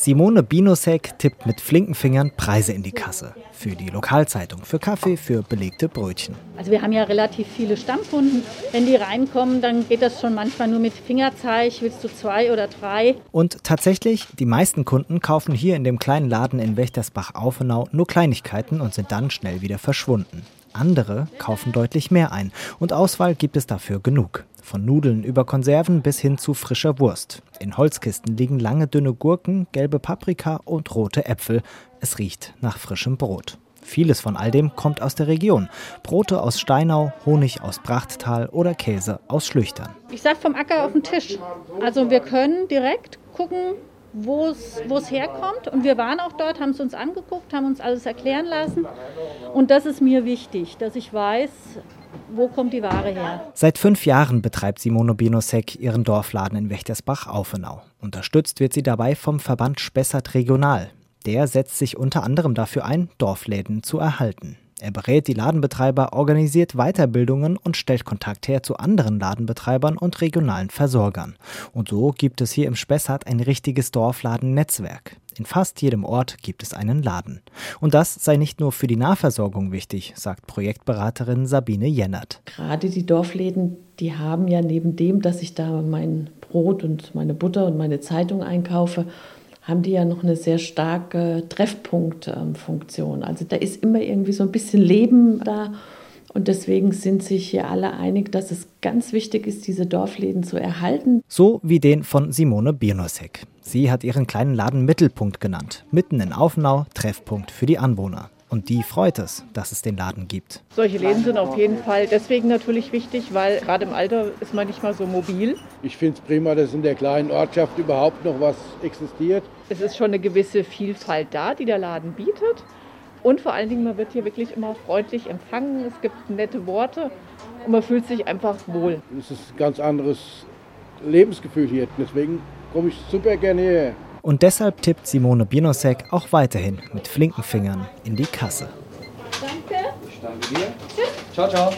Simone Binosek tippt mit flinken Fingern Preise in die Kasse. Für die Lokalzeitung, für Kaffee, für belegte Brötchen. Also wir haben ja relativ viele Stammkunden. Wenn die reinkommen, dann geht das schon manchmal nur mit Fingerzeig. Willst du zwei oder drei? Und tatsächlich, die meisten Kunden kaufen hier in dem kleinen Laden in Wächtersbach-Aufenau nur Kleinigkeiten und sind dann schnell wieder verschwunden. Andere kaufen deutlich mehr ein und Auswahl gibt es dafür genug. Von Nudeln über Konserven bis hin zu frischer Wurst. In Holzkisten liegen lange dünne Gurken, gelbe Paprika und rote Äpfel. Es riecht nach frischem Brot. Vieles von all dem kommt aus der Region. Brote aus Steinau, Honig aus Brachttal oder Käse aus Schlüchtern. Ich sag vom Acker auf den Tisch. Also wir können direkt gucken, wo es herkommt. Und wir waren auch dort, haben es uns angeguckt, haben uns alles erklären lassen. Und das ist mir wichtig, dass ich weiß, wo kommt die Ware her. Seit fünf Jahren betreibt Simone Binosek ihren Dorfladen in Wächtersbach-Aufenau. Unterstützt wird sie dabei vom Verband Spessart Regional. Der setzt sich unter anderem dafür ein, Dorfläden zu erhalten. Er berät die Ladenbetreiber, organisiert Weiterbildungen und stellt Kontakt her zu anderen Ladenbetreibern und regionalen Versorgern. Und so gibt es hier im Spessart ein richtiges Dorfladennetzwerk. In fast jedem Ort gibt es einen Laden. Und das sei nicht nur für die Nahversorgung wichtig, sagt Projektberaterin Sabine Jennert. Gerade die Dorfläden, die haben ja neben dem, dass ich da mein Brot und meine Butter und meine Zeitung einkaufe, haben die ja noch eine sehr starke Treffpunktfunktion. Also da ist immer irgendwie so ein bisschen Leben da. Und deswegen sind sich hier alle einig, dass es ganz wichtig ist, diese Dorfläden zu erhalten. So wie den von Simone Biernosek. Sie hat ihren kleinen Laden Mittelpunkt genannt. Mitten in Aufnau, Treffpunkt für die Anwohner. Und die freut es, dass es den Laden gibt. Solche Läden sind auf jeden Fall deswegen natürlich wichtig, weil gerade im Alter ist man nicht mal so mobil. Ich finde es prima, dass in der kleinen Ortschaft überhaupt noch was existiert. Es ist schon eine gewisse Vielfalt da, die der Laden bietet. Und vor allen Dingen, man wird hier wirklich immer freundlich empfangen. Es gibt nette Worte und man fühlt sich einfach wohl. Es ist ein ganz anderes Lebensgefühl hier. Deswegen komme ich super gerne hierher. Und deshalb tippt Simone Bienosek auch weiterhin mit flinken Fingern in die Kasse. Danke. Ich danke dir. Ciao, ciao.